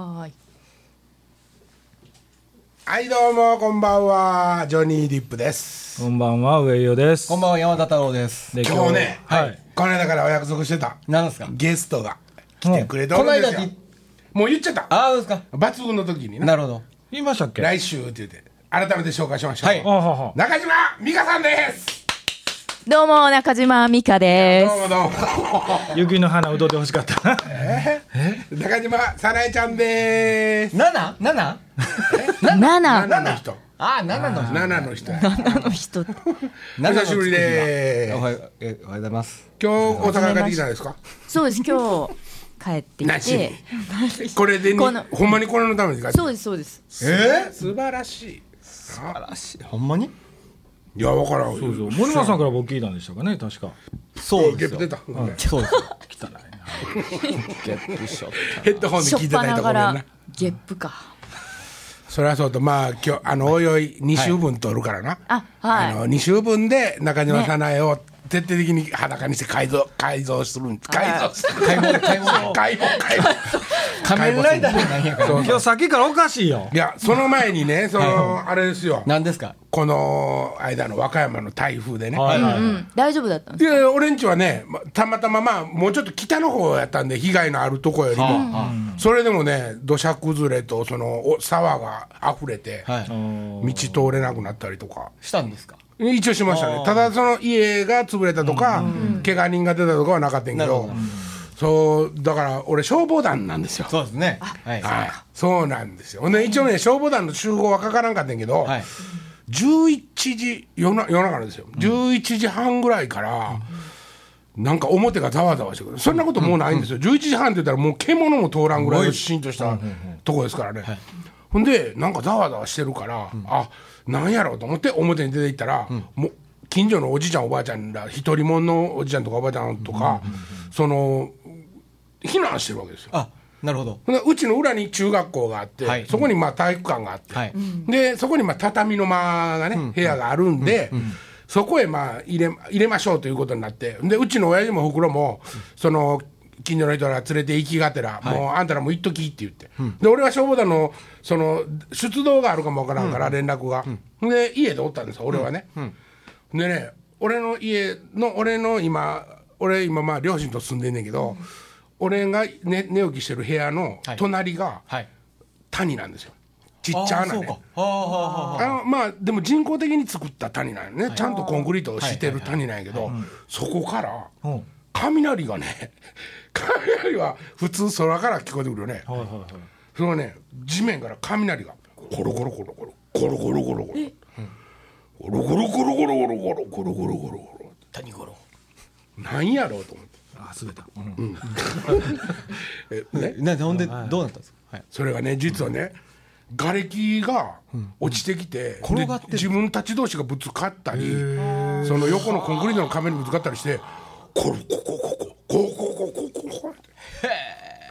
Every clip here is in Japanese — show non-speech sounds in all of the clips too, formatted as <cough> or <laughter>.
はーい。はいどうもこんばんはジョニー・ディップですこんばんは、上与です。こんばんは、山田太郎です。で今日ね、はい。この間からお約束してた何ですか？ゲストが来てくれてるんですよ、この間もう言っちゃったああ、ですか。抜群の時にねなるほど。言いましたっけ？来週って言って改めて紹介しましょう、はい。中島美香さんですどうも、中島美香でどうもどうも。雪の花うどで欲しかった。中島さなえちゃんです。七七す。七。7の人。ああ、七の人。7の人。七の人。<laughs> お久しぶりでおはようえおはようございます。今日大阪帰ってきたんですか？そうです、今日帰ってきて。<laughs> これでにこのほんまにこれのために帰ってそうです、そうです。え？素晴らしい。あらしい。ほんまに？いや分からんそうそう。森松さんから僕聞いたんでしたかね、確か。そうですよ。ゲップ出た、そうです。汚いな。ゲップショッヘッドホンで聞いてないところなら、ゲップか。それはそうとまあ今日あのおいおい2週分取るからな、あはいあの2週分で中島早苗を徹底的に裸にして改造改造するん改造する買い物、買い物。解剖解剖仮面ライダーじゃないんやから。そう今日さっきからおかしいよい。やその前にねその、あれですよ何ですか？この間の和歌山の台風でね、はいはい。うん、大丈夫だったんですいやいや俺んちはねまたまたままあもうちょっと北の方やったんで被害のあるとこよりも、それでもね土砂崩れとそのお沢が溢れて、はい。道通れなくなったりとかしたんですか？一応しましたね。ただその家が潰れたとか、怪我人が出たとかはなかったんやけどそうだから俺消防団なんですよ。そうですね。はい。はい、そうなんですよ。ほんで一応ね、消防団の集合はかからんかったんやけど、はい。11時夜な夜中なんですよ、11時半ぐらいから、なんか表がざわざわしてくる、そんなこともうないんですよ、11時半って言ったら、もう獣も通らんぐらいのしんとした。とこですからね。ほんで、なんかざわざわしてるから、あなんやろうと思って、表に出て行ったら、もう近所のおじいちゃん、おばあちゃんら、一人者のおじいちゃんとかおばあちゃんとか、その避難してるわけですよ。あ、なるほど。うちの裏に中学校があって、はい。そこにまあ体育館があって、はい。でそこにまあ畳の間がね、部屋があるんで、そこへまあ入れ入れましょうということになってでうちの親父も袋もその近所の人ら連れて行きがてら、もうあんたらもう行っときって言って、で俺は消防団のその出動があるかもわからんから連絡が、で家でおったんですよ俺はね、でね俺の家の俺の今俺今まあ両親と住んでんねんけど、俺が寝寝起きしてる部屋のはい。隣がはい。谷なんですよ。ちっちゃなね。あまあでも人工的に作った谷なんよね、ちゃんとコンクリートをしてる谷なんやけど、そこからうん。雷がね <laughs> 雷は普通空から聞こえてくるよね、はいはいはい。そのね地面から雷がコロコロコロコロコロコロコロコロ。コロコロコロコロコロコロコロコロコロコロ。谷五郎。なんやろうと思って。あ、滑った。うん。<laughs> えね？な、ほんで、どうなったんですか？はい。それがね実はね瓦礫が落ちてきて、転がって自分たち同士がぶつかったりその横のコンクリートの壁にぶつかったりしてコロコココココココココココって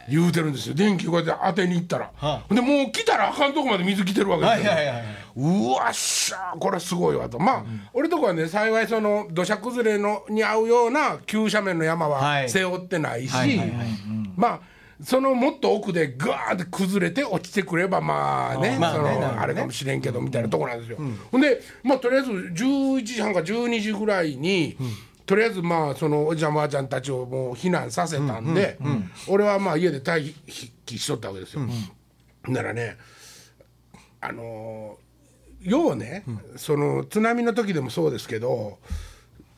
言うてるんですよ電気こうやって当てに行ったら、はでもう来たらあかんとこまで水来てるわけですよ、はいはいはいはいうわっしゃーこれすごいわとまあ、俺とこはね幸いその土砂崩れのに合うような急斜面の山は背負ってないし、はいはいはいまあそのもっと奥でガーって崩れて落ちてくればまあねまあそのねあれかもしれんけどみたいなとこなんですよ、ほんでまあとりあえず11時半か12時ぐらいに、とりあえずまあそのおじちゃんおばあちゃんたちをもう避難させたんで、俺はまあ家で待機しとったわけですよ、ならねあのーようね、その津波の時でもそうですけど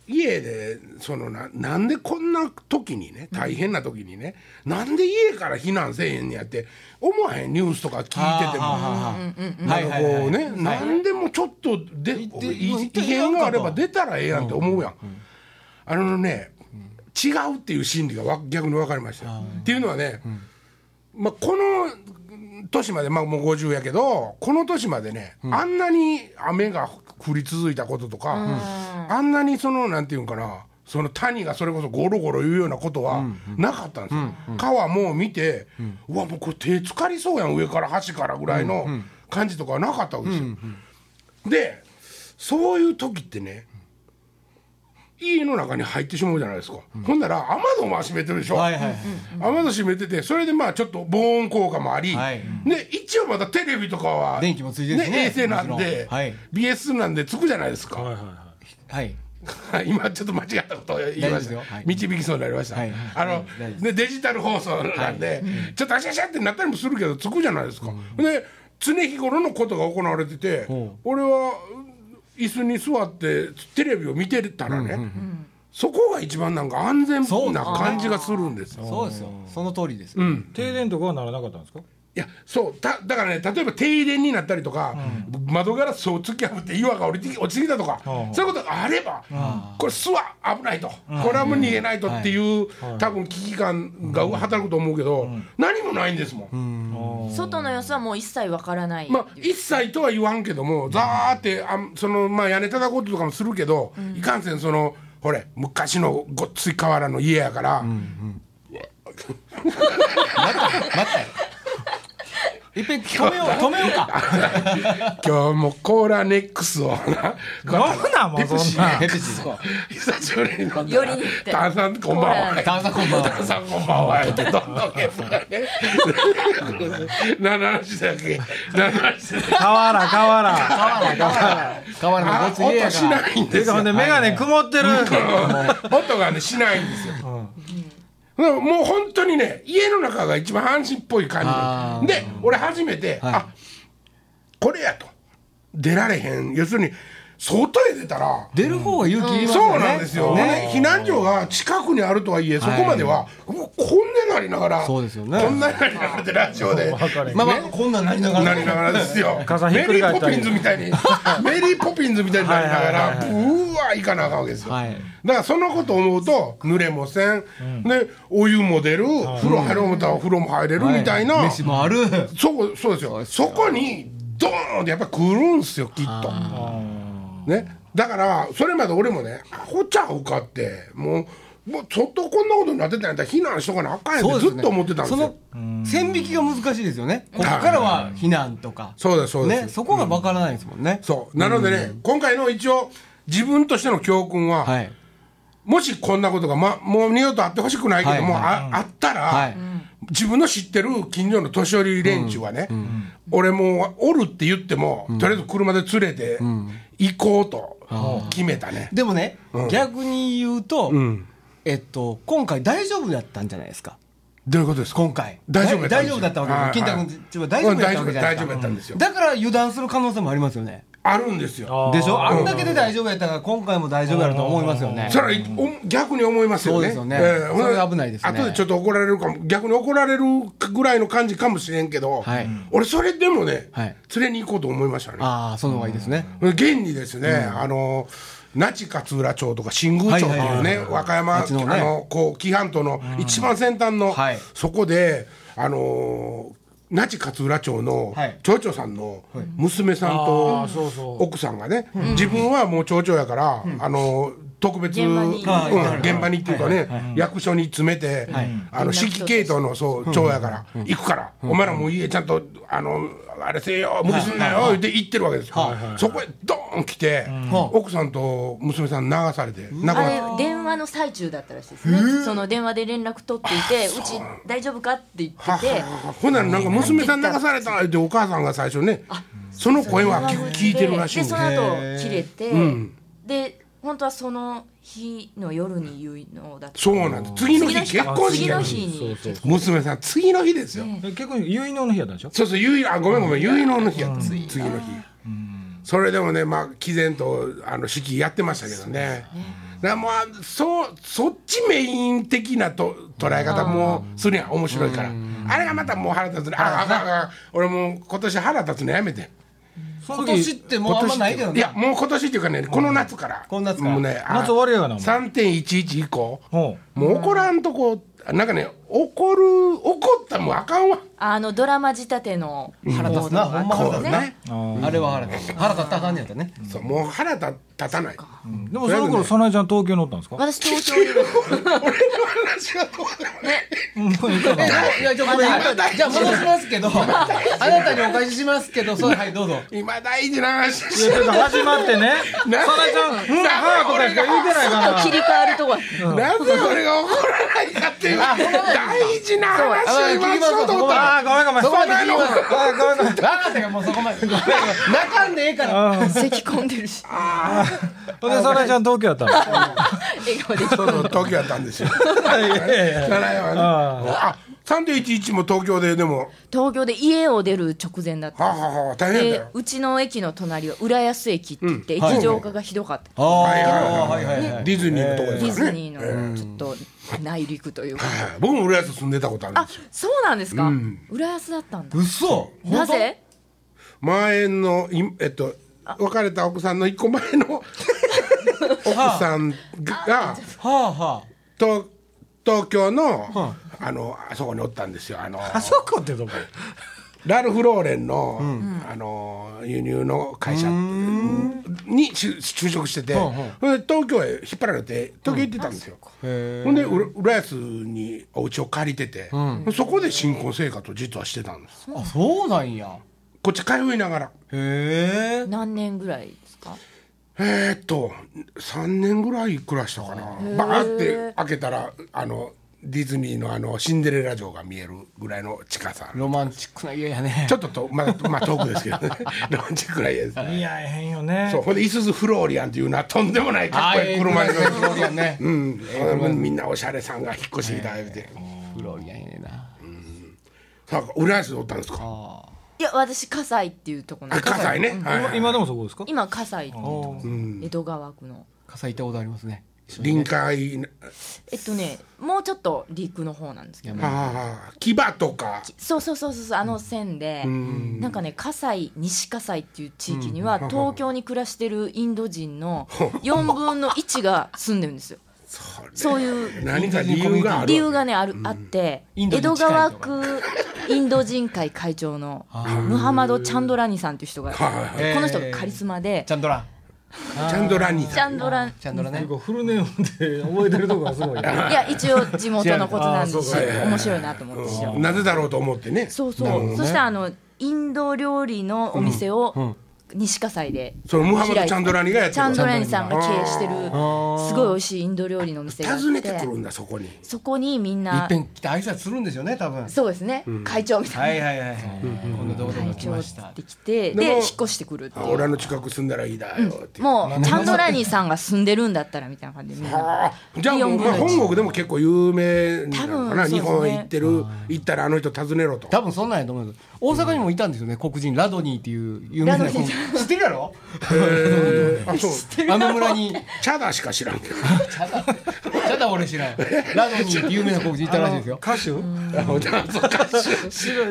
家でそのななんでこんな時にね大変な時にね、なんで家から避難せえへんねやって思わへんニュースとか聞いてても。なんかこうね、なんでもちょっとで、異変があれば出たらええやんって思うやん。あのね、違うっていう心理がわ逆に分かりました。よ。っていうのはね、まあ、この年まで、まあ、もう50やけどこの年までね、あんなに雨が降り続いたこととか、あんなにそのなんていうんかなその谷がそれこそゴロゴロ言うようなことはなかったんですよ、川もう見て、うわもうこれ手つかりそうやん上から橋からぐらいの感じとかはなかったわけですよ、でそういう時ってね家の中に入ってしまうじゃないですか、ほんなら雨戸も閉めてるでしょ、はいはいはい。雨戸閉めててそれでまあちょっと防音効果もあり、はい。で一応まだテレビとかは電気もついてるしね。衛星なんではい。BS なんでつくじゃないですか、はいはいはい。はい。<laughs> 今ちょっと間違ったことを言いました、よ。はい。導きそうになりました、はい。あの、大丈夫です。でデジタル放送なんで、ちょっとあしゃしゃってなったりもするけどつくじゃないですか、で常日頃のことが行われてて、ほ俺は椅子に座ってテレビを見てたらね、そこが一番なんか安全な感じがするんですよ。そうですよ。その通りです。うん。停電とかはならなかったんですか？いやそうだだからね例えば停電になったりとか、窓ガラスを突き破って岩が降りてき落ちてきたとか、うん。そういうことがあれば、これ巣は危ないと、これはもう逃げないとっていう、多分危機感が働くと思うけど、何もないんですもん。外の様子はもう一切わからない。まあ、一切とは言わんけども、ざーってあその、まあ、屋根叩くこととかもするけど、いかんせんそのほれ昔のごっつい瓦の家やから、<laughs> いっぺん止めよう止めようか。<laughs> 今日もコーラネックスをな。飲むなもうそんな。ペプシ久しぶりに飲んだ。よりにって。炭酸こんばんは炭酸こんばんは炭酸こんばんはってどんどんゲップがね何の話だっけ何の話だっけ河原河原川原のあごつい家や音しからないんですよほんで眼鏡曇ってる音がねしないんですよ、もう本当にね家の中が一番安心っぽい感じでで俺初めて、はい。あこれやと。出られへん。要するに外へ出たら出る方が勇気いりますよね。そうなんですよ、ね、避難所が近くにあるとはいえそこまでは、うわこんななりながらそうですよね。こんななりながらってラジオで。<laughs> まあまあこんなんなりながら。なりながらですよ。<laughs> メリーポピンズみたいに。<laughs> メリーポピンズみたいになりながらはいはいうーわ行かなあかんわけですよ、はい。だからそのことを思うと濡れもせん、でお湯も出る、風呂入ろう思ったら風呂も入れるみたいな、飯もある。そうそうですよ。そこにドーンってやっぱり来るんすよきっと。ね、だからそれまで俺もねアホちゃうかってもうもうちょっとこんなことになってたんやったら避難しとかなあかんやんってずっと思ってたんですそよの。線引きが難しいですよね。ここからは避難とか。そうですそうです、ね。そこがわからないですもんね。そう。なのでね、今回の一応自分としての教訓は、はい。もしこんなことが、ま、もう二度とあってほしくないけども、はい。ああったら、はい自分の知ってる近所の年寄り連中はね、俺もうおるって言っても、とりあえず車で連れて行こうと決めたね。でもね逆に言うとん。えっと今回大丈夫だったんじゃないですか？どういうことですか？今回。大丈夫やったん大丈夫だったわけですはい金太君ちは大丈夫だったわけじゃないですか。うん。大丈夫大丈夫やったんですよ。だから油断する可能性もありますよねあるんですよ。でしょ？あんだけで大丈夫やったから今回も大丈夫やると思いますよね。それ逆に思いますよね。そうですよね。ほんでそれ危ないですね。後でちょっと怒られるかも、逆に怒られるぐらいの感じかもしれんけど、はい。俺それでもね、はい。連れに行こうと思いましたね。ああその方がいいですね。現にですね、あの那智勝浦町とか新宮町というね、和歌山ねあのこう紀伊半島の一番先端の、はい。そこであの那智勝浦町のはい。町長さんの娘さんあと奥さんがね、自分はもう町長やから、あの特別現場に。うん現場にっていうかね、役所に詰めて、あの指揮系統のそう町やから、行くから、お前らもう家ちゃんとあのあれせえよ無理すんなよ言って行ってるわけですよ、そこへドーン来て、奥さんと娘さん流されて亡くあなっれ電話の最中だったらしいですね。その電話で連絡取っていてう。ち大丈夫かって言ってたてほんならなんか娘さん流されたってお母さんが最初ねその声は聞聞いてるらしいんですでその後切れて、で本当はその日の夜に言うのだった。そうなんです。次の日結婚式。次のやるんです日に結娘さん次の日ですよ、え結婚結納の日やったんでしょ？そうそう結いあごめんごめん結納の日やった。次の日。それでもねまあ毅然とあの式やってましたけどね。だからもうそうそっちメイン的なと捉え方もするやん。面白いから。あれがまたもう腹立つね。あ俺もう今年腹立つのやめて今年っ時てもうあんまないけどね。いやもう今年っていうかねこの夏から。この夏から。もうねあ夏終わりやがなもう3.11以降。ほもう怒らんとこなんかね怒る怒ったらもうあかんわ。あのドラマ仕立ての腹立つなほんま腹立つねあれは腹立つ。腹立ったらあかんねやったね。そうもう腹立たない。でもその頃早苗ちゃん東京におったんですか？私東京に。俺の話がどうでもね。もういやちょごめん。じゃあ戻しますけど。あなたにお返ししますけど。それはいどうぞ。今大事な話。始まってね。早苗ちゃん「うんは」とかしか言うてないかちょっとら切り替わるとこ。なぜ俺が怒らないかっていう大事な話を今しようと思ったらあーごめんごめん。そこまで。聞ごめんごめん分かったよもうそこまでかんでええから。咳込んでるし。ほんで早苗ちゃん東京やったの？笑顔でそうそう東京やったんですよ。いやいやああ。3.11も東京ででも。東京で家を出る直前だったはあ、はあはあ、大変だうちの駅の隣は浦安駅って言って、はい液状化がひどかった、ああはいはいはいはいはい。はいディズニーのとこディですからね。ズニーのちょっと内陸というか、はい僕も浦安住んでたことあるんあですよ。そうなんですか、浦安だったんだ。嘘。なぜ？前のいえっと別れた奥さんの一個前の <laughs> 奥さんがはあはと東京のあのあそこにおったんですよ。あのあそこってどこ？ラルフ・ローレンの,、あの輸入の会社に就就職してて、東京へ引っ張られて東京行ってたんですよ、へほんで浦浦安にお家を借りてて、そこで新婚生活を実はしてたんです。あそうなんや。こっち通いながら。へえ何年ぐらいですか？えー、っと3年ぐらい暮らしたかな。バーって開けたらあのディズニーのあのシンデレラ城が見えるぐらいの近さロマンチックな家やね。ちょっとと、まあ、まあ遠くですけどね。<laughs> ロマンチックな家です似合えへんよね。そうほんでいすゞフローリアンっていうのはとんでもないかっこいい車に乗フロリアンね。うん、みんなおしゃれさんが引っ越してきた言うて。フロリアンやねん。なさあ浦安でおったんですか？あいや私葛西っていうところあ葛西ね、はいはい今今でもそこですか？今葛西っていうとこ。江戸川区の。あ笠行ったことありますね臨海えっとねもうちょっと陸の方なんですけどああ牙とか。そうそうそうそうあの線でなんかね葛西西葛西っていう地域には東京に暮らしてるインド人の4分の1が住んでるんですよそういう何か理由がある理由がねあるあって江戸川区インド人会会長のムハマド・チャンドラニさんっていう人がこの人がカリスマでチャンドラチャンドラニチャンドラ。チャンドラね。フルネームで覚えてるとこがすごい。ねいや一応地元のことなんですし面白いなと思って。なぜだろうと思ってね。そうそう、そしてあのインド料理のお店を西葛西でそのムハマドチャンドラニがやってるチャンドラニさんが経営してるすごい美味しいインド料理のお店があっ訪ねてくてるんだそこに。そこにみんいなっぺん来て挨拶するんですよね多分。そうですね、会長みたいな。はいはいはい今度どこ来ました。て来てで引っ越してくるっていう。あ俺の近く住んだらいいだよって。もうチャンドラニさんが住んでるんだったらみたいな感じでみんなああ。じゃあもう、まあ、本国でも結構有名なのかな、ね。日本行ってる行ったらあの人訪ねろと。多分そんなんやと思うけど大阪にもいたんですよね黒人。ラドニーっていう有名な知ってるやろ？そう。あの村にチャダしか知らんけど。チャダ。チャダ俺知らんラドニーって有名な黒人いたらしいですよ。歌手？歌手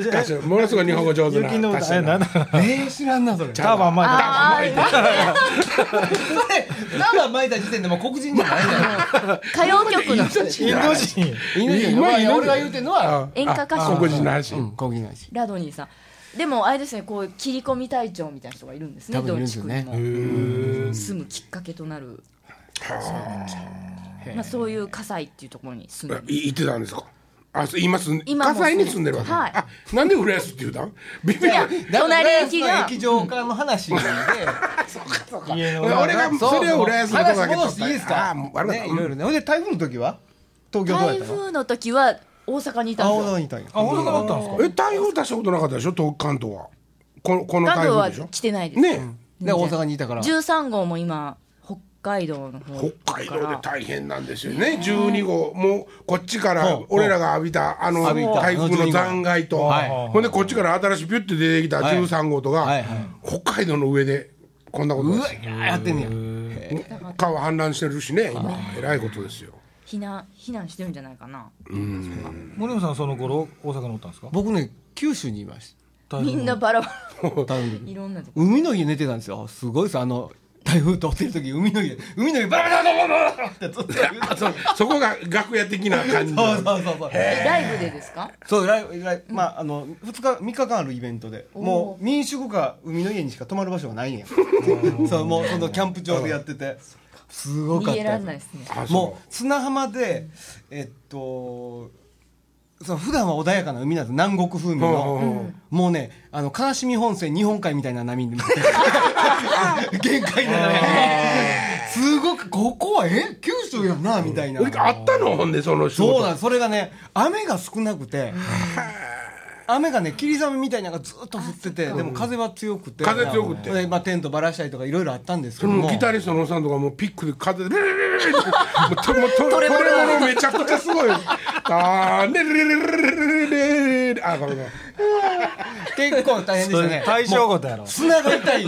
歌手。ものすごい日本語上手な雪の歌えな。んだえー、知らんなそれ。ターバン巻いてあーそれターバン巻いた時点でもう黒人じゃない歌謡曲の。インド人。インド人。俺が言うてんのは演歌歌手。あ黒人の話、うん黒人ないしラドニーさんでもあれですねこう切り込み隊長みたいな人がいるんですね多分いるんですよね。どっち区にも住むきっかけとなるまあ、そういう葛西っていうところに住んでる。い行ってたんですか？あそう今住ん今も葛西に住んでるわけ、はい。あなんで浦安って言うたん？ビビいや隣駅が。駅場からの話で。<laughs> 家の俺がそうそれを浦安のとこだけ話戻していいですか？あもう悪かった。ねいろいろね。ほんで台風の時は？東京どうや台ったの？風の時は大阪にいたんですよ。大阪だったんですか？え台風出したことなかったでしょ？東関東は。このこの関東は台風でしょ？来てないです、ねで大阪にいたから。13号も今北海道の方北海道で大変なんですよね。12号。もうこっちから俺らが浴びたあの浴びた。台風の残骸と。はい。ほんでこっちから新しいピュッて出てきたはい。13号とがはいはい。北海道の上でこんなことうわですやってんねや。川氾濫してるしね。今えらいことですよ避難避難してるんじゃないかな。森山さんその頃大阪におったんですか？僕ね九州にいまし <laughs> みんなバラバラ。いろんなとこ。海の家寝てたんですよ。すごいです。あの台風通ってる時海の家。海の家バラバラバラバラってずっと言う。<laughs> あそそこが楽屋的な感じそうそうそうそう。えライブでですか？そうライブライブ。まああの2日3日間あるイベントで。もう民宿か海の家にしか泊まる場所がないん。や <laughs> そうもうそのキャンプ場でやっててすごかったね。もう砂浜でえっとそう普段は穏やかな海なんです。南国風味うんうんのもうねあの悲しみ本線日本海みたいな波になって。<laughs> 限界なのよすごくここはえ？九州やんなみたいな。俺あったの？ほんでそのそうなんそれがね雨が少なくて雨がね霧雨みたいなのがずっと降っててでも風は強くて。風強くて。でまあ、テントばらしたりとかいろいろあったんですけそども。のギタリストのおっさんとかもうピックで風でレレレレレレってもうともうとトレモロめちゃくちゃすごいあーレレレレレレレレあごめんごめん結構大変でしたね対象事やろ砂が痛い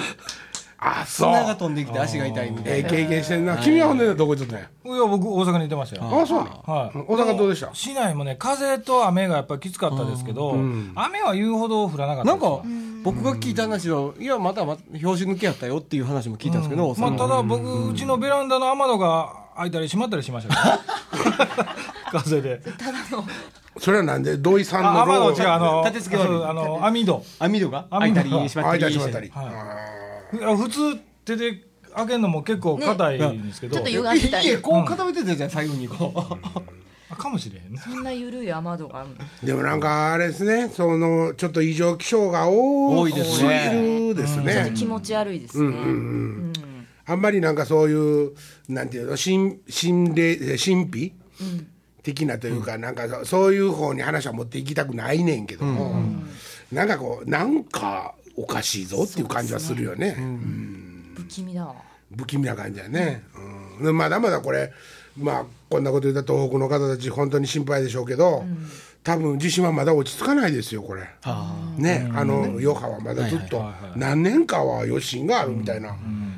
あそう。砂が飛んできて足が痛いみたいな。ええ経験してんな。君はほんでどこ行っとったんやい。や僕大阪にいてましたよ。あそうなの？はい、大阪どうでした？市内もね風と雨がやっぱりきつかったですけど、雨は言うほど降らなかったです。なんか僕が聞いた話はいやまだまだ拍子抜けやったよっていう話も聞いたんですけど、まあ、ただ僕うちのベランダの雨戸が開いたり閉まったりしましたけど <laughs> 風で。ただの。それはなんで土井さんあの雨戸違うあの立て付けあの網戸。網戸が？開いたり閉まったり。開いたり閉まった。りいや普通手で開けるのも結構硬いんですけど、ちょっと歪んでたりいやこう固めてたじゃん最後にこう。あかもしれへんね。そんな緩い雨戸があるの？でもなんかあれですね。そのちょっと異常気象が多多いですね。ですちょっとね気持ち悪いですね、あんまりなんかそういうなんていうの神神霊神秘、的なというか、なんかそそういう方に話は持っていきたくないねんけども、なんかこうなんかおかしいぞっていう感じはするよね。不気味だわ。不気味な感じやね、うん。でまだまだこれまあこんなこと言ったら東北の方たち本当に心配でしょうけど、多分地震はまだ落ち着かないですよこれ。ね、あの余波はまだずっと何年かは余震があるみたいな、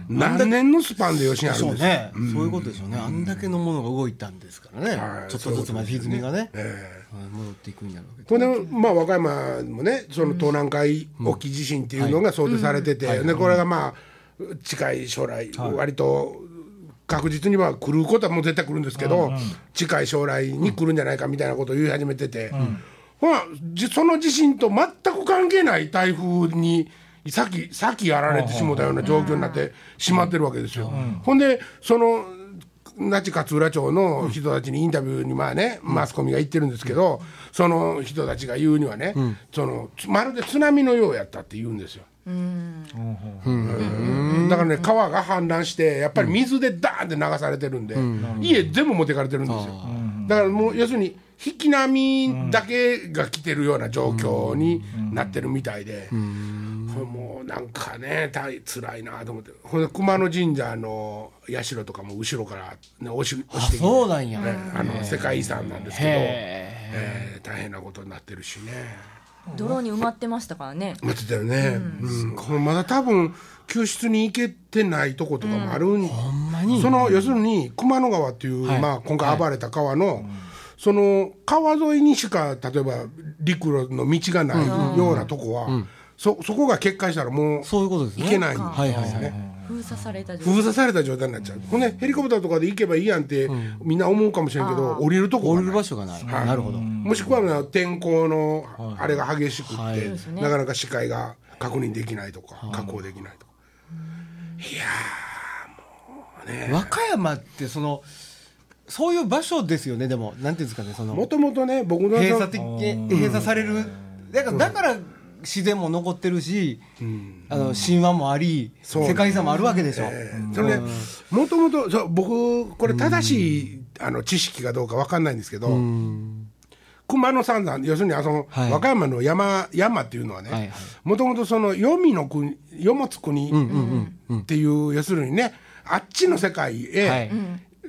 何年のスパンで余震あるんですよ。そうね、そういうことでしょうね。あんだけのものが動いたんですからね、はい。ちょっとずつまあ歪みがね。ええ。はい戻っていくんやろうけど。ほんでまあ和歌山もねその東南海沖地震っていうのが想定されてて、でこれがまあ近い将来、割と確実には来ることはもう絶対来るんですけど、近い将来に来るんじゃないかみたいなことを言い始めてて、ほらじその地震と全く関係ない台風に先先やられてしもたような状況になってしまってるわけですよ。ほんでその那智勝浦町の人たちにインタビューにまあね、マスコミが言ってるんですけど、その人たちが言うにはね、そのつまるで津波のようやったって言うんですよ。うん。だからね川が氾濫してやっぱり水でダーンって流されてるんで、家全部持ってかれてるんですよ。だからもう要するに引き波だけが来てるような状況になってるみたいで、これもうなんかね大辛いなと思って。ほんで熊野神社の社とかも後ろから、ね、押し押してきて。そうなんや、ねあの世界遺産なんですけど、へえー大変なことになってるしね。泥に埋まってましたからね。待ってたよね、うん。これまだ多分救出に行けてないとことかもあるん、その要するに熊野川っていう、まあ、今回暴れた川の、その川沿いにしか例えば陸路の道がないようなとこは、そそこが決壊したらもうそういうことですね。行けないんですはいはいはい。封鎖された状封鎖された状態になっちゃう、ほんでヘリコプターとかで行けばいいやんって、みんな思うかもしれんけど降りるとこ降りがない。る場所がない、はい。なるほど、もしくは天候のあれが激しくって、はい。なかなか視界が確認できないとか、確保できないとか。いや和歌山ってそのそういう場所ですよね。でもなんていうんですかね。そのーもともとね僕の閉鎖的閉鎖される。だからだから自然も残ってるし、あの神話もありそう。世界遺産もあるわけでしょ、えーそれねもともと僕これ正しい、あの知識かどうかわかんないんですけど、熊野三山要するにあその、はい。和歌山の山山っていうのはねもともとその黄泉の国世持つ国っていう要するにねあっちの世界へ、はい。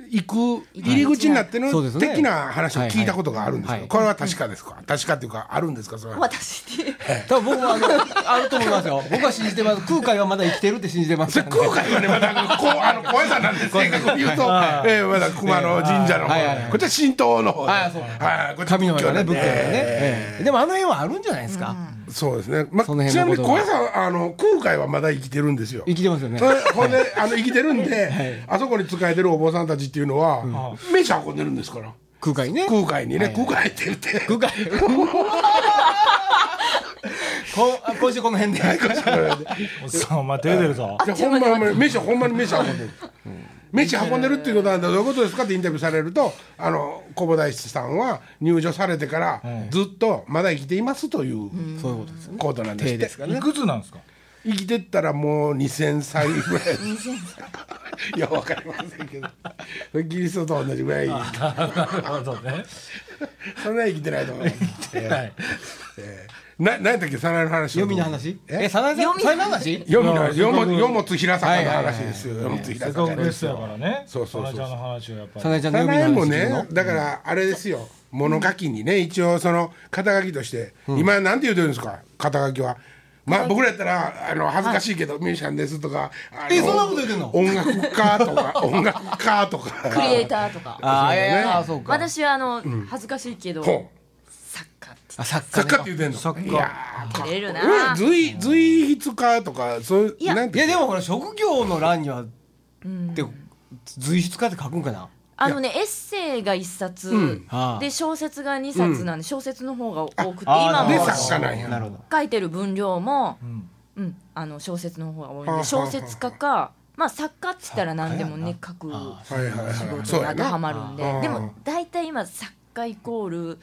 行く入り口になってる的な話を聞いたことがあるんですこれは確かですか？確かっていうかあるんですか？それは。私に。多分僕もあのあると思いますよ。僕は信じてます。空海はまだ生きてるって信じてます。空海はねまだこうあの小屋さんなんです。正確に言うと、えーまだ熊野神社のこっちは神道の方神のね仏教ね、ええ。でもあの辺はあるんじゃないですか、そうですね、まその辺ちなみに小屋さんあの空海はまだ生きてるんですよ。生きてますよね。それほんで <laughs> あの生きてるんで、あそこに仕えてるお坊さんたちっていうのは、飯運んでるんですから。空海ね。空海にね、はいはい。空海って言って。空海。<laughs> こあ今週この辺で。おっさんお前手出るぞ。じゃあほんまに飯ほんまに飯運んでる、飯運んでるっていうことなんだどういうことですかってインタビューされるとあの小保大師さんは入場されてからずっとまだ生きていますというそういうことなんですですかね。いくつなんですか？生きてったらもう2000歳ぐらい。いやわかりませんけど。キリストと同じぐらい。なるほどね。そんな生きてないと思う。はいな何やったっけ早苗の話読みの話？え？えさなさんさなの話？読みの読む読物平坂の話ですよ。読物せ平っかくゲスト坂ですよやからね。そうそうそうさなちゃんの話をやっぱさりなちゃんの読み早苗もの話聞くのねだからあれですよ。物書きにね一応その肩書きとして。今なんて言うてるんですか？肩書きは。まあ僕らやったらあの恥ずかしいけどミュージシャンですとかえそんなこと言ってんの？音楽家とか <laughs> 音楽家とか。クリエイターとか。ああそうか。私はあの恥ずかしいけどあ作家作家って言うてんの？作家いやるーな。うん随随筆家とかそういういや。いやでもほら職業の欄にはって随筆家って書くんかな？あのねエッセイが一冊、うん。はあ。で小説が二冊なんで、小説の方が多くて今も作家なんやなるほど。書いてる分量も、ん。うん。あの小説の方が多いんはあで小説家かまあ作家っつったら何でもね書くはいはいはい仕そう事が当てはまるんで。でも大体今作家イコール、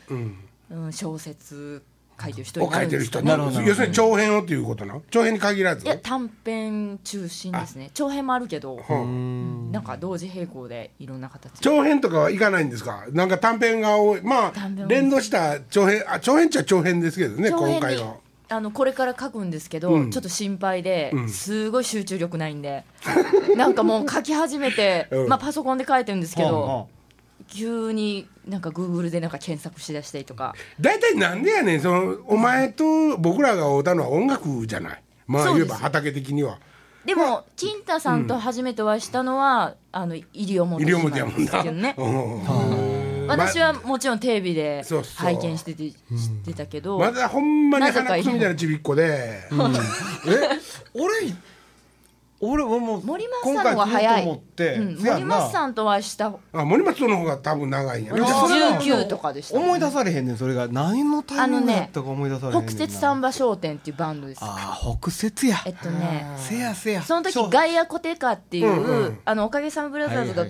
うんうん、小説書いてる人をにな書いてる人るんですかねなるほど。要するに長編をっていうことな長編に限らず？いや短編中心ですね。長編もあるけどうん。なんか同時並行でいろんな形で。長編とかはいかないんですか？なんか短編が多い。まあ連動した長編あ長編っちゃ長編ですけどね長編に今回は。あのこれから書くんですけど、うん。ちょっと心配で、ん。すごい集中力ないんでなんかもう書き始めて、<laughs> うん。まあ、パソコンで書いてるんですけど、は急になんかグーグルでなんか検索しだしたりとか。大体なんでやねん。そのお前と僕らが会うたのは音楽じゃない。まあそうです。言えば畑的には。でも金太さんと初めてお会いしたのは、あの西表西島表やもんな。ですけどね。<laughs> うん。私はもちろんテレビでそうそう。拝見してて知ってたけど、まだほんまに鼻くそみたいなちびっこで。<laughs> 俺俺俺もう森松さんの方が早い、うん、森松さんとお会いしたあ森松の方が多分長いんやね。私それは19とかでした、思い出されへんねん。それが何のタイミングだったか思い出されへんねんな。北摂サンバ商店っていうバンドです。ああ北摂や。えっとねせやせや。その時ガイアコテカっていう、うんうん。あのおかげさまブラザーズが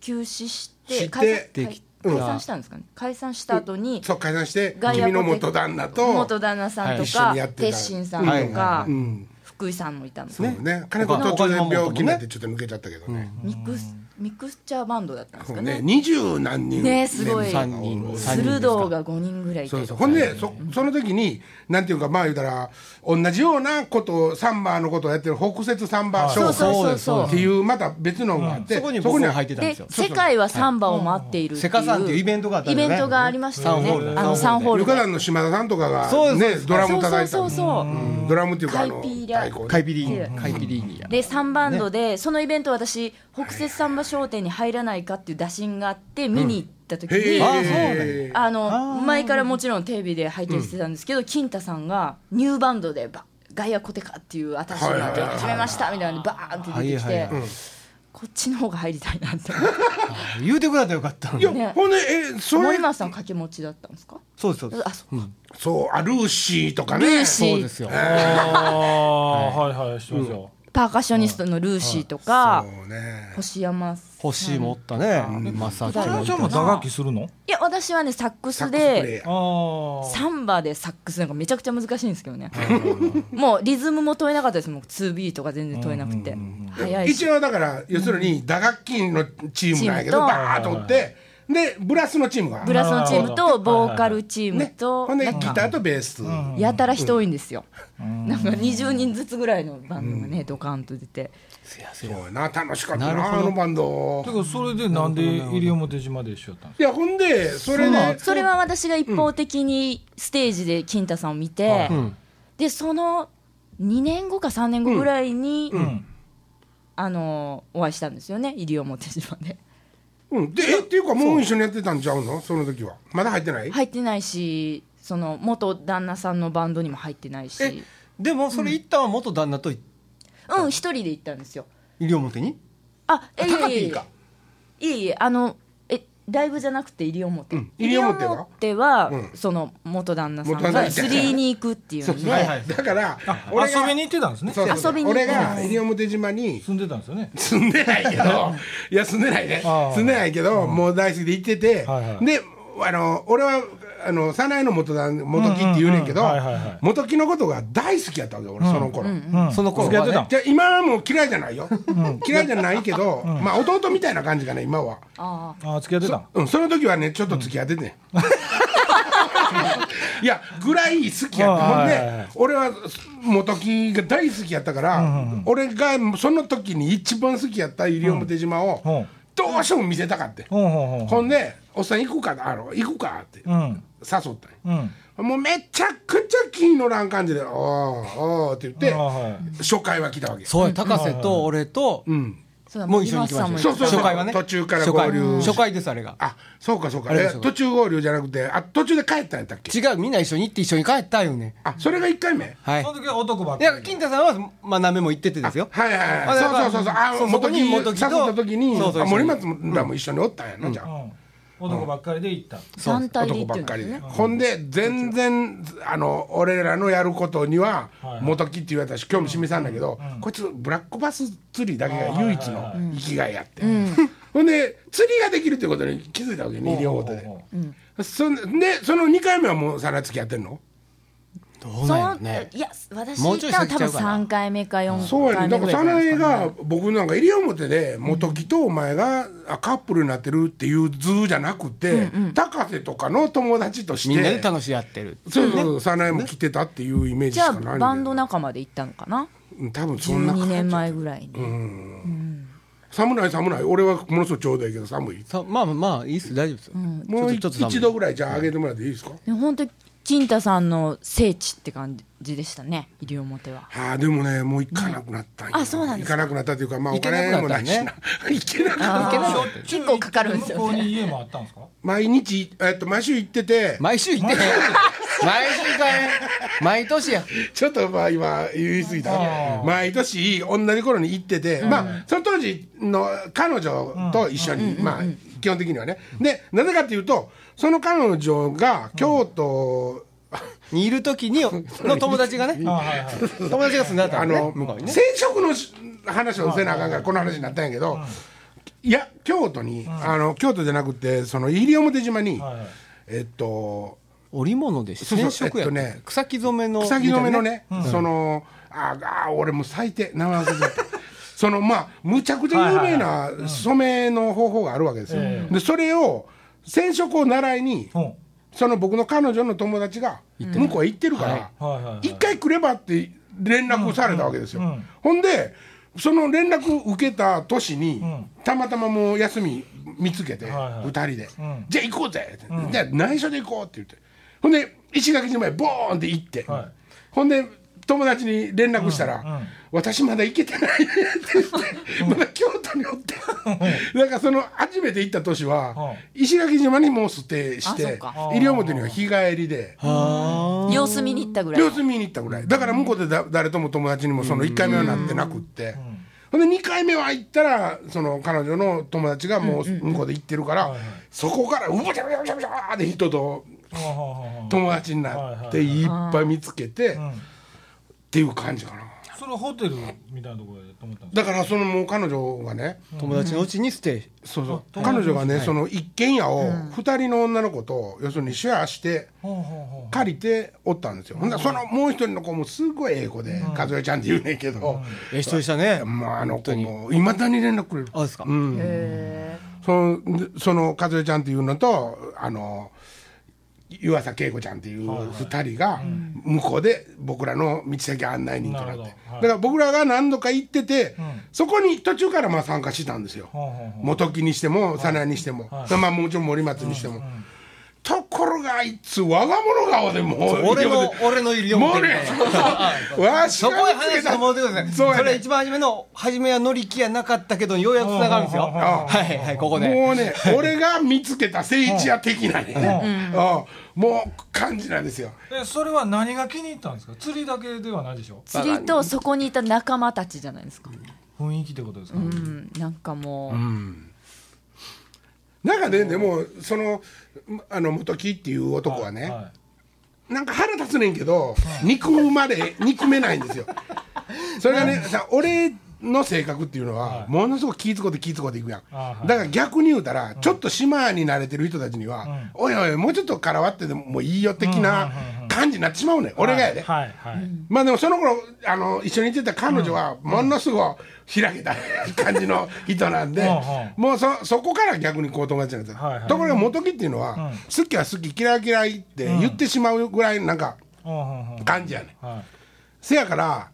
休止ししてて解散で解解散したんですかね。解散した後にそう解散して君の元旦那と元旦那さんとかにやってた。鉄心さんとはいはいかはうん福井さんもいたんですそうね。金子途中で病気になってちょっと抜けちゃったけどね。ミックスミックスチャーバンドだったんですかね。そうね二十何人。ねすごい。三人。鋭道が5人ぐらいい。てそうそう。ほんでそその時になんていうかまあ言うたら同じようなことをサンバのことをやってる北摂サンバ商そう会そうそうそう。っていうまた別のがあって、そこに僕も入ってたんでですよ。世界はサンバを待っているっていうセカさんっていうイベントがあったんイベントがありましたよね。サンホールであのサンホールでルカダンの島田さんとかがねドラム叩いたそうそうそうそう。うん。ドラムっていうかあのカイピリカイピリーニ。や。で3バンドで、そのイベント私北摂サンバ商店に入らないかっていう打診があって見に行った時に、うねあの前からもちろんテレビで拝見してたんですけど、金太さんがニューバンドでバガイアコテカっていう新しいのを始めましたみたいなのでバーンって出てきて、はいはいはい。こっちの方が入りたいなって <laughs> 言うてくれたらよかったのいや、ね。ほんでえそれ森松さん掛け持ちだったんですか？そうですそうです。あそうか、そうあルーシーとかね。ルーシー。そうですよ。ああはいはいしてますよパーカッショニストのルーシーとか、ね。星山さん。星もおったね。まさきだも打楽器するの？いや私はねサックスでサンバでサックスなんかめちゃくちゃ難しいんですけどね。<laughs> もうリズムも問えなかったです。もん 2B とか全然問えなくて。早いし一応だから要するに打楽器のチームなんやけどバーッとおってでブラスのチームが。ブラスのチームとボーカルチームね。とほんでギターとベース。やたら人多いんですよ。なんか20人ずつぐらいのバンドがねドカンと出て。そうや。な楽しかったなるほど。なあのバンド。だからそれでなんで西表島で一緒やったんですいやほんでそれでそれは私が一方的にステージで金太さんを見てん。でその2年後か3年後ぐらいにかうん。あのお会いしたんですよね西表島でうん。でえっていうかもう一緒にやってたんちゃうの？その時は。まだ入ってない？入ってないしその元旦那さんのバンドにも入ってないし。えでもそれ一旦は元旦那というん。一人で行ったんですよ。西表に？あえいえいえ高木かいえいえあのえライブじゃなくて西表、うん。西西表は？表は、うん。その元旦那さんが釣りに行くっていうんで、はいはいだからあ俺が遊びに行ってたんですね。そうそうそう。遊びに行って俺が西表島に住んでたんですよね。住んでないけどいや住んでないね。住んでないけど、もう大好きで行ってて、はいはい。であの俺はあの早苗の元だ元木って言うねんけど、元木のことが大好きやったわけ俺、その頃、うんその頃はね。付き合ってたん？じゃあ今はもう嫌いじゃないよ、嫌いじゃないけど、まあ弟みたいな感じかね今は、あああ付き合ってたん？うん、その時はねちょっと付き合っててん、<laughs> いやぐらい好きやった。ほんはいはいはい。で俺は元木が大好きやったから、俺がその時に一番好きやった西表島を、うんどうしても見せたかって、ほんで「おっさん行くかあの行くか」ってうん。誘ったんようん。もうめちゃくちゃ気乗らん感じで「おーおー」って言って初回は来たわけそうや高瀬と俺とうんもう一緒に行きました。そうそうそう。初回はね。途中から初回。合流。初回ですあれが。あそうかそうか。途中合流じゃなくてあ途中で帰ったんやったっけ？違うみんな一緒に行って一緒に帰ったよね。あそれが1回目。はい。その時は男ばっいかり。や金太さんはまあ何目も行っててですよ。はいはいはい。そうそうそうそう。あそうそこに元木誘元木とった時にそうそうあ森松らも一緒におったんやなじゃあ。うん男ばっかりで行った。団体で行って男ばっかりで。ほんで全然あの俺らのやることにははい。元木って言われたし興味示さんだけどこいつブラックバス釣りだけが唯一の生きがいやって。ほんで釣りができるってことに気づいたわけね西表で。そんでその2回目はもうさら付き合ってんの？どうなんね。いや私行ったの多分先ちゃうかな。3回目か4そうやね。だ回目から早苗がね、僕なんか西表で元木とお前があカップルになってるっていう図じゃなくて高瀬とかの友達としてみんなで楽しいやってるそうそうそう早苗も来てたっていうイメージじゃあしかないんだけどバンド仲間で行ったのかな？うん多分そんな12感じ。年前ぐらいに、寒ない寒ない。俺はものすごいちょうどいいけど寒い。さまあまあいいっす。大丈夫ですうちょっとちょっと寒い。一度ぐらいじゃあ上げてもらっていいですか？本当に金太さんの聖地って感じでしたね西表は。はあでもねもう行かなくなったんよ。あそうなんですか。行かなくなったというかまあお行けなく金もないしな。<laughs> なった。ね行けなくなった。結構かかるんです向こうよねに家もあったんですか？毎日えっと毎週行ってて。毎週行って。毎週かい毎年や。ちょっとまあ今言い過ぎた。毎年同じ頃に行ってて、まあその当時の彼女と一緒に、まあ基本的にはね。でなぜかっていうとその彼女が京都、にいる時に <laughs> の友達がね <laughs> 友達が住んでたあのね。染色のし話をせなあかんからこの話になったんやけど、いや京都に、あの京都じゃなくてその西表島に、はいはい。えっと織物で染色やったえっとね草木染めの草木染めのみたいね、そのああ俺もう最低名前忘れちゃったそのまあむちゃくちゃ有名な染めの方法があるわけですよ、えでそれを染色を習いにほその僕の彼女の友達が向こうへ行ってるから、一回来ればって連絡されたわけですよ、うん。うんほんでその連絡受けた年に、ん。たまたまもう休み見つけて、はいはい。二人で、うん。じゃあ行こうぜ。って、じゃあ内緒で行こうって言って。ほんで石垣島へボーンって行って、はい。ほんで友達に連絡したら「うんうん。私まだ行けてないね」って言って、まだ京都におって。だからその初めて行った年は、うん。石垣島にもうステイして西表には日帰りで。様子見に行ったぐらい。様子見に行ったぐらい。だから向こうでだ誰とも友達にもその1回目はなってなくって。ほんで2回目は行ったらその彼女の友達がもう向こうで行ってるからそこからうぼちゃぼちゃぼちゃぼちゃって人と友達になっていっぱい見つけてっていう感じかな。それホテルみたいなところで泊まったんですだからそのもう彼女がね友達のうちにステイ。そうそう。彼女がねその一軒家を2人の女の子と要するにシェアして借りておったんですよ。ほんでそのもう一人の子もすごいええ子で和代ちゃんって言うねんけど。ええ人でしたね。まああの子もいまだに連絡くれる。あですか。うん。へそのでその和代ちゃんっていうのとあの湯浅恵子ちゃんっていう二人が向こうで僕らの道先案内人となって。だから僕らが何度か行っててん。そこに途中からまあ参加したんですよ。元木にしても早苗にしても。まあもちろん森松にしてもところがあいつ我が物顔でもう俺の俺のいるよもうね <laughs> わしそこへ話が戻ってください。そねそれ一番初めの初めは乗り気やなかったけどようやくつながるんですよ。あ <laughs> はいはいここで。もうね <laughs> 俺が見つけた聖一屋的なね。うん。もう感じなんですよ。えそれは何が気に入ったんですか？釣りだけではないでしょ？釣りとそこにいた仲間たちじゃないですか。雰囲気ってことですか、うん。なんかもう、なんかねでもそのあの元木っていう男はね、はなんか腹立つねんけど、憎むまで憎めないんですよ。<laughs> それがね、さ俺の性格っていうのは、はい。ものすごく気ぃつこうて気ぃつこうていくやん。あはい。だから逆に言うたら、ちょっと島に慣れてる人たちには、おいおい、もうちょっとからわってでもいいよ的な感じになってしまうねん、俺がやで。はいはい、まあでもその頃あの一緒に行ってた彼女はものすごい開けた。<laughs> 感じの人なんで、うんうん。もうそそこから逆にこう友達なんですよ、はいはい。ところが元木っていうのは、好きは好き嫌い嫌いって言ってしまうぐらいなんかうんうんうん。感じやねん。はせやから、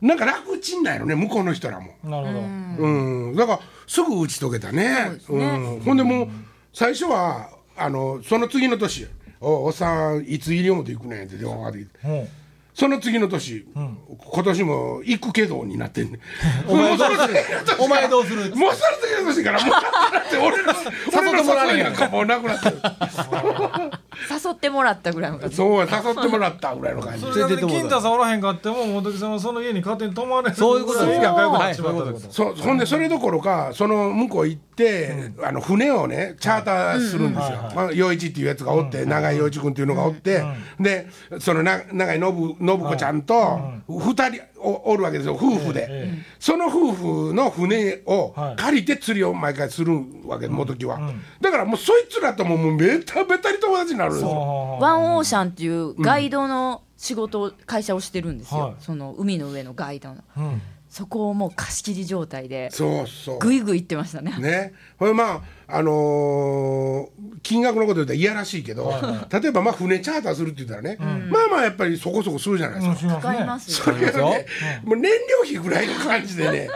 なんか楽ちんなんやろね向こうの人らも、いなるほど、うん、だからすぐ打ち解けたね。そうですね。ん、ほんでもう最初はあのその次の年「おおっさんいつ西表行くねん」って電話がかかってきて。その次の年、今年も行くけどになってんねん。<laughs> お前どうする？お前どうする？もうその次の年からもうなくなって俺の俺の誘いなんかもうなくなってる。<laughs> 誘ってもらったぐらいの感じ。そう誘ってもらったぐらいの感じ。それがね金太さんおらへんかっても元木さんはその家に勝手に泊まれるそういうことですよ仲良くなってしまはいったってことそうほんでそれどころかその向こう行って、あの船をねチャーターするんですよ、まあ、陽一っていうやつがおって、長井陽一君っていうのがおって、でそのな長井信信子ちゃんと二人おおるわけですよ夫婦で、えその夫婦の船をはい。借りて釣りを毎回するわけ元木は、だからもうそいつらとももうべたべたに友達になるんですよ。ワンオーシャンっていうガイドの仕事を会社をしてるんですよ、はい。その海の上のガイドの。うんそこをもう貸し切り状態でそうそう。ぐいぐい行ってましたね。ね、これまああのー金額のこと言ったらいやらしいけど、例えばまあ船チャーターするって言ったらね、まあまあやっぱりそこそこするじゃないですか、かかりますそよれがね、<laughs> もう燃料費ぐらいの感じでね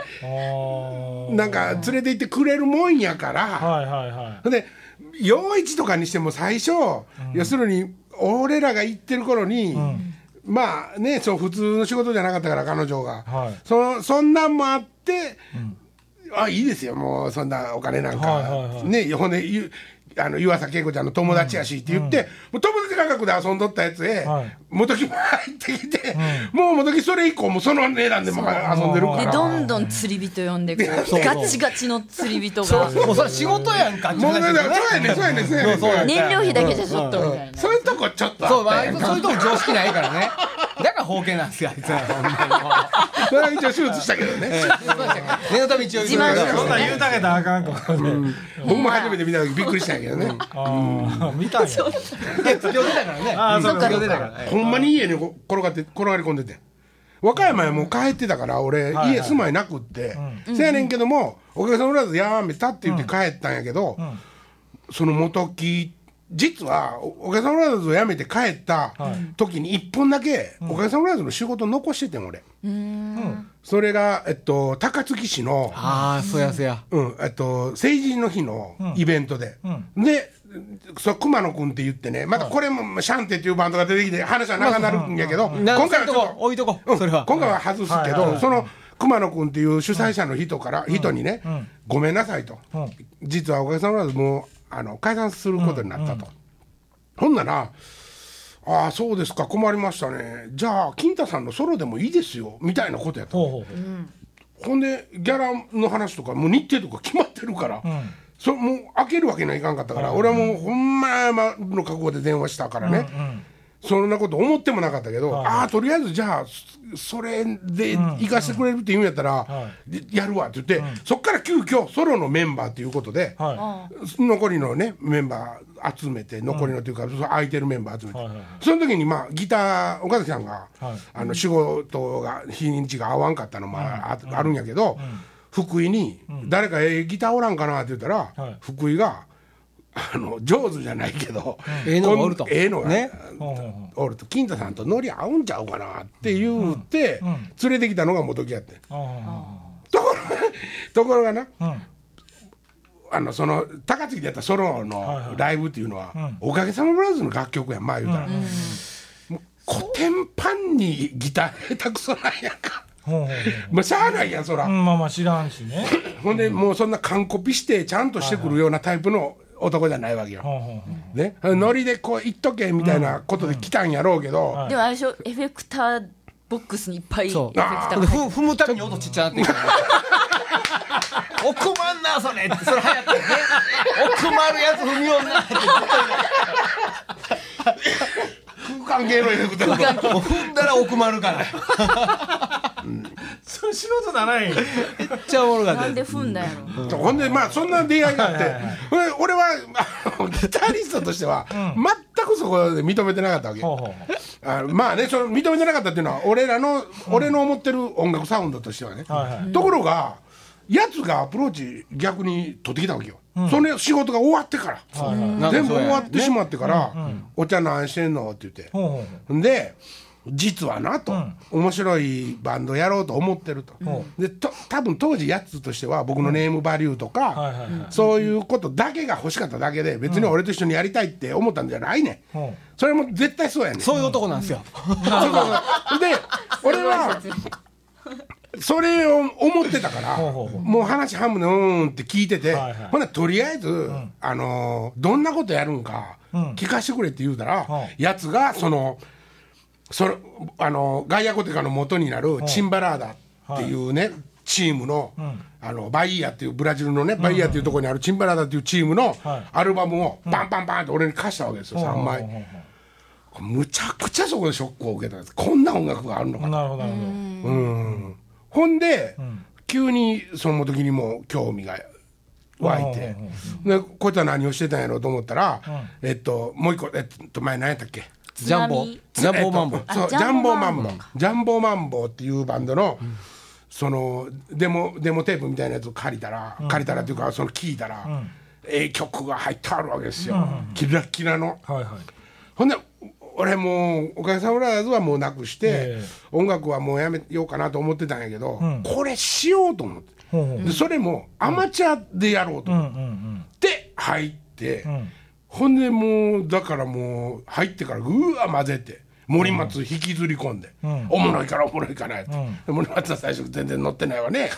なんか連れて行ってくれるもんやから、はいはいはで陽一とかにしても最初、要するに俺らが行ってる頃に、まあねそう普通の仕事じゃなかったから彼女が、はい。そのそんなんもあって、あいいですよもうそんなお金なんか、はいはいはい。ねほんでゆあの湯浅恵子ちゃんの友達やしって言って、もう友達感覚で遊んどったやつへ、はい。元木も入ってきて、もう元木それ以降もその値段でも遊んでるから。でどんどん釣り人呼んでこうそう。ガチガチの釣り人が。もうそれ仕事やんかもうね話そうやねそうやねそうやねそうやね燃料費だけじゃちょっとみたいな。そう。いうとこちょっとそう、そういうとこ常識ないからね。だ <laughs> から包茎なんですよ、あいつは。ほんま一応手術したけどね、念のため一応自慢とくけどそんなん言うたけたらあかんことで、僕も初めて見た時びっくりしたんやけどね。ああ見たんや。いや、今日出たからね。あーそうか。今日出たから。ほんまに家にこ転がって転がり込んでて。和歌山へもう帰ってたから俺、家住まいなくって、せやねんけどもおかげさまでやめたって言って帰ったんやけど、ん。その元木実はおおかげさまでを辞めて帰った時に一本だけおかげさまでの仕事残しててん俺、それが、えっと、高槻市のああ、そうやそうや。うん、えっと、成人の日のイベントで、で、そう熊野君って言ってね、またこれもシャンテっていうバンドが出てきて、話は長くなるんやけど、な今回はちょっと、置いとこうん。それは。今回は外すけど、その熊野君っていう主催者の人から、人にね、ん。ごめんなさいと、うん。実はおかげさまでもうあの解散することになったと。ほんなら、ああ、そうですか、困りましたね。じゃあ、金太さんのソロでもいいですよ、みたいなことやったの。ほうほうほう。ほんでギャラの話とかもう日程とか決まってるから、そもう開けるわけにはいかんかったから、俺はもうほんまの覚悟で電話したからね、そんなこと思ってもなかったけど、ああとりあえずじゃあそそれで行かせてくれるって言うんやったら、やるわって言って、そっから急遽ソロのメンバーということで、は残りのねメンバー集めて残りのというか、空いてるメンバー集めて、はいはいはい。その時にまあギター岡崎さんが、はい。あの仕事が日にちが合わんかったのもあ,、あるんやけど、福井に、誰かええギターおらんかなって言ったら、はい。福井があの上手じゃないけど、ええのがおると。ええのが、ね。おると。金太さんとノリ合うんちゃうかなって言って、うんうん連れてきたのが元木やってん。あ <laughs> ところがところがなあうん。あのその高槻でやったソロはいのはい。ライブっていうのは、ん。おかげさまブラザーズの楽曲やんまあ言うたら、もう古典パンにギター下手くそなんやんか。ほうほうほ <laughs> まあしゃあないやんそら、ううんまあまあ知らんしね。<laughs> ほんでもうそんな完コピしてちゃんとしてくるようなタイプの男じゃないわけよ、ね、ノリでこう言っとけみたいなことで来たんやろうけど、はい。でもあれでしょ？エフェクターボックスにいっぱいエフェそう踏むたびに音ちっちゃなって <laughs> なそれってそれ。流行っね。奥まるやつ踏みよんなって <laughs> 空間系。のエフェク踏んだら奥まるから。<laughs> それ素人ならへんめっちゃおもろかったなんで踏んだやろ。ほんでまあそんな出会いがあって。はいはいはいほんで俺はギタリストとしては全くそこで認めてなかったわけ、ほうほうほあまあねその認めてなかったっていうのは俺らの、俺の思ってる音楽サウンドとしてはね、はいはい。ところがやつがアプローチ逆に取ってきたわけよ、その仕事が終わってから、はいはい。全部終わってしまってから「お茶何してんの?」って言って。で実はなと、面白いバンドやろうと思ってると、でと多分当時やつとしては僕のネームバリューとか、そういうことだけが欲しかっただけで別に俺と一緒にやりたいって思ったんじゃないね、うほそれも絶対そうやねん。そういう男なんですよ。そうそうそう。で俺はそれを思ってたからほうほうほう。もう話半分でうーんって聞いてて、はいはい。ほんならとりあえず、あのーどんなことやるんかうん。聞かせてくれって言うたら、はやつがそのそのあのガイアコテカの元になるチンバラーダっていうね、チームの,、あのバイヤーっていうブラジルのねバイヤーっていうところにあるチンバラーダっていうチームのはい。アルバムをバンバンバンって俺に貸したわけですよ、3うほうほむちゃくちゃそこでショックを受けたんです。こんな音楽があるのかなるほどなるほど。うん。ほんで、急にその時にも興味が湧いて、でこいつは何をしてたんやろうと思ったら、えっともう一個えっと前何やったっけ？ジャンボ。津ジャンボマンボ。えっとそうあジャンボマンボ。ジャンボマンボっていうバンドの、そのデモデモテープみたいなやつを借りたら、借りたらっていうかその聞いたら、ええ曲が入ってあるわけですよ、キラッキラの。はいはい。ほんで俺もうおかげさまブラザーズはもうなくして、ええ。音楽はもうやめようかなと思ってたんやけど、ん。これしようと思って、ほうほう。でそれもアマチュアでやろうとうんう思って、ん。で入って、んほんでもうだからもう入ってからぐわ混ぜて森松引きずり込んで、ん。おもろいからおもろいからって、ん。で森松は最初全然乗ってないわね。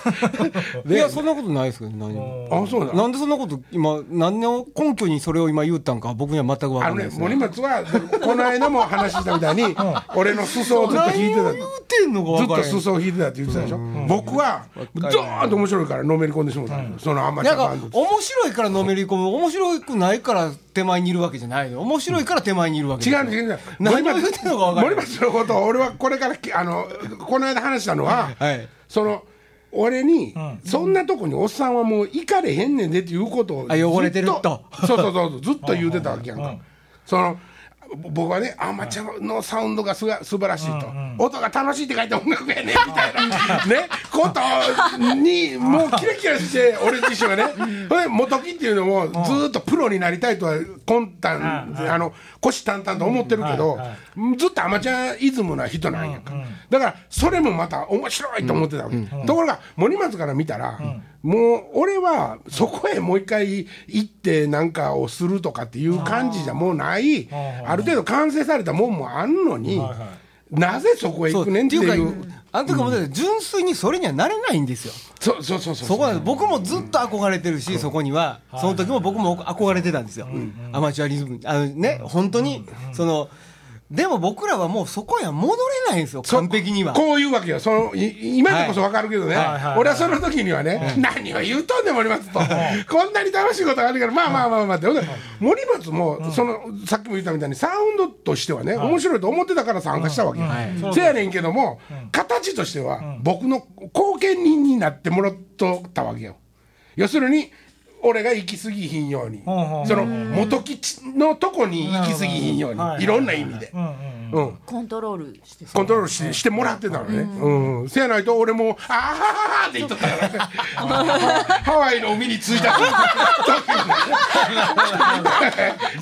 <laughs> いやそんなことないですけど何も。あそうなの？なんでそんなこと今何の根拠にそれを今言ったんか僕には全く分あのねかんないです、ね、森松はこの間も話したみたいに、俺の裾をずっと引いてた何を言うてんのかずっと裾を引いてたって言ってたでしょ、僕はドーンと面白いからのめり込んでしまったんですよ、そのアマチュなんかアバンドと面白いからのめり込む。面白くないから手前にいるわけじゃないの。面白いから手前にいるわけ違ですよ。う違う違う何を言ってんのか分から森ない松のことを俺はこれからきあのこの間話したのは、はい。その俺に、そんなとこにおっさんはもう行かれへんねんでっていうことをあ汚れてると。ずっそうそうそうずっと言うてたわけやんか、そのぼ僕はねアマチュアのサウンドがすが素晴らしいと、音が楽しいって書いて音楽やねみたいな。ね。ことにもうキラキラして俺自身はね。ほんで元木っていうのもずっとプロになりたいとは魂胆あの虎視眈々と思ってるけど、ずっとアマチュアイズムな人なんやんか、だからそれもまた面白いと思ってたわけ、ところが森松から見たら、もう俺はそこへもう一回行ってなんかをするとかっていう感じじゃもうない。ある程度完成されたもんもあんのに、はいはい。なぜそこへ行くねんっていう。そう。っていうかあの時も純粋にそれにはなれないんですよ。そうそうそうそうそこなんです僕もずっと憧れてるし、そこには、その時も僕も憧れてたんですよ、アマチュアリズムあのね、本当に、そのでも僕らはもうそこには戻れないんですよ、完璧には。こういうわけよ。そのい今でこそ分かるけどね、俺はその時にはね、何を言うとんでも森松と、こんなに楽しいことがあるからまあまあまあまあって、森松もその、さっきも言ったみたいにサウンドとしてはね、面白いと思ってたから参加したわけよ、はい。せやねんけども、形としては僕の後見人になってもらっとったわけよ。要するに俺が行き過ぎひんように、その元吉のとこに行き過ぎひんように、はいいろんな意味で。うんコントロールしてコントロールしてしてもらってたのね。うん。せやないと俺も、あーはははって言っとったからね。<laughs> ハワイの海に着いた時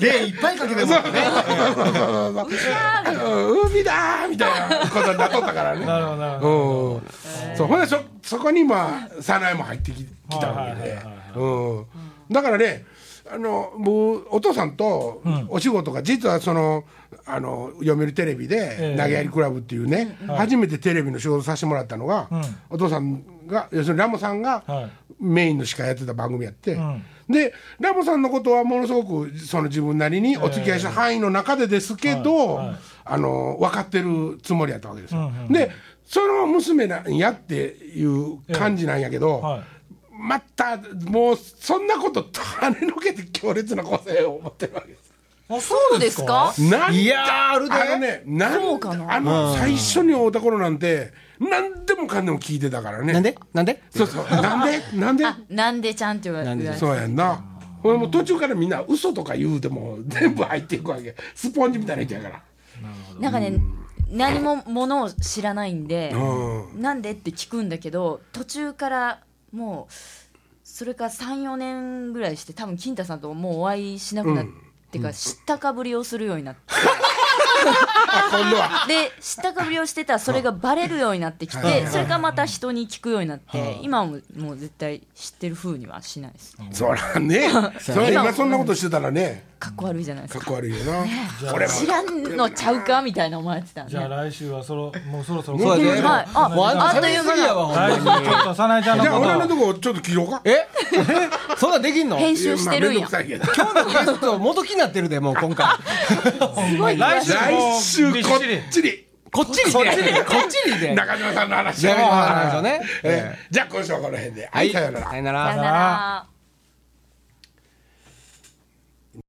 <laughs> 例いっぱいかけてますね。うん海だーみたいなことになっとったからね。なるほどなるほうん。そう、ほんでそ、そこにまあ、早苗も入ってききたわけではいはいはい。うん。だからねあの僕お父さんとん。お仕事が実はそのあの読売テレビでええ「投げやりクラブ」っていうね、はい。初めてテレビの仕事させてもらったのが、うん。お父さんが要するにラモさんがはい。メインの司会やってた番組やって、ん。でラモさんのことはものすごくその自分なりにお付き合いした範囲の中でですけど、あの分かってるつもりやったわけですよ。でその娘なんやっていう感じなんやけど、はいまたもうそんなこと跳ねのけて強烈な個性を持ってるわけです。あそうですか？なんいやーあるであのねなんそうかな？あの最初に会うた頃なんて何でもかんでも聞いてたからね。なんで？なんで？そうそう。なんで？なんで？あなんでちゃんって言われなんで？るそうやんな。ほれもう途中からみんな嘘とか言うても全部入っていくわけ。スポンジみたいな人やから。なんかね何もものを知らないんでうなんでって聞くんだけど途中からもうそれから34年ぐらいして多分金太さんともうお会いしなくなってか知ったかぶりをするようになって。で知ったかぶりをしてたらそれがバレるようになってきてそれからまた人に聞くようになって今はもうもう絶対知ってる風にはしないですそらね。<laughs> そら今そんなことしてたらねかっこ悪いじゃないですか。かっこ悪いよな。これも知らんのちゃうかみたいな思われてたじゃあ来週はそろもうそろそろそうやではい。あもうあっという間やわ来週ちょっと早苗ちゃんのじゃあ俺のことこちょっと切ろうか。え？そんなんできんの？編集してるんや。今日のゲスト元気になってるでもう今回。すごい来週も来週こっびっしり。ちりこっちにでこっちにで中島さんの話じゃあ話をね。えーじゃあ今週はこの辺で。はい。さよなら。さよなら